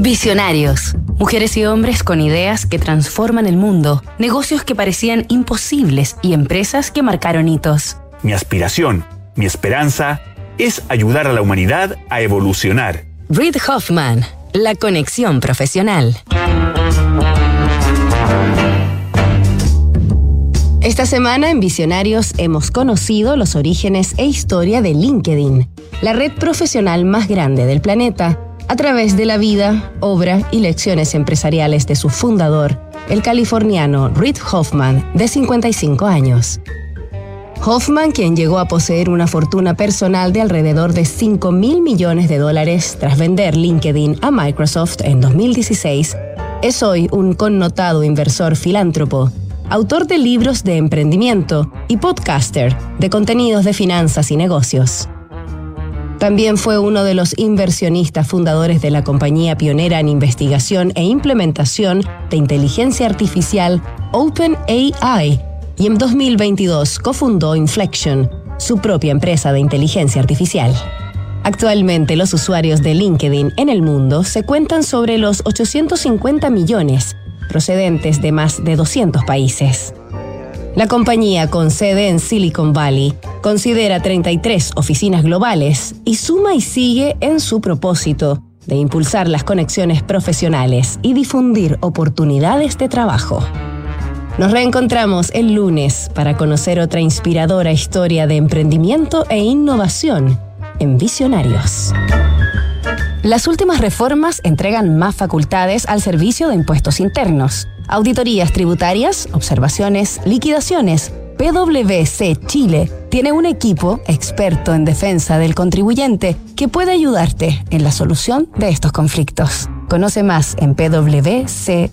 Visionarios. Mujeres y hombres con ideas que transforman el mundo, negocios que parecían imposibles y empresas que marcaron hitos. Mi aspiración, mi esperanza, es ayudar a la humanidad a evolucionar. Reid Hoffman, la conexión profesional. Esta semana en Visionarios hemos conocido los orígenes e historia de LinkedIn, la red profesional más grande del planeta a través de la vida, obra y lecciones empresariales de su fundador, el californiano Reid Hoffman, de 55 años. Hoffman, quien llegó a poseer una fortuna personal de alrededor de 5 mil millones de dólares tras vender LinkedIn a Microsoft en 2016, es hoy un connotado inversor filántropo, autor de libros de emprendimiento y podcaster de contenidos de finanzas y negocios. También fue uno de los inversionistas fundadores de la compañía pionera en investigación e implementación de inteligencia artificial OpenAI y en 2022 cofundó Inflection, su propia empresa de inteligencia artificial. Actualmente los usuarios de LinkedIn en el mundo se cuentan sobre los 850 millones, procedentes de más de 200 países. La compañía, con sede en Silicon Valley, considera 33 oficinas globales y suma y sigue en su propósito de impulsar las conexiones profesionales y difundir oportunidades de trabajo. Nos reencontramos el lunes para conocer otra inspiradora historia de emprendimiento e innovación en Visionarios. Las últimas reformas entregan más facultades al servicio de impuestos internos auditorías tributarias, observaciones, liquidaciones. PwC Chile tiene un equipo experto en defensa del contribuyente que puede ayudarte en la solución de estos conflictos. Conoce más en pwc.cl.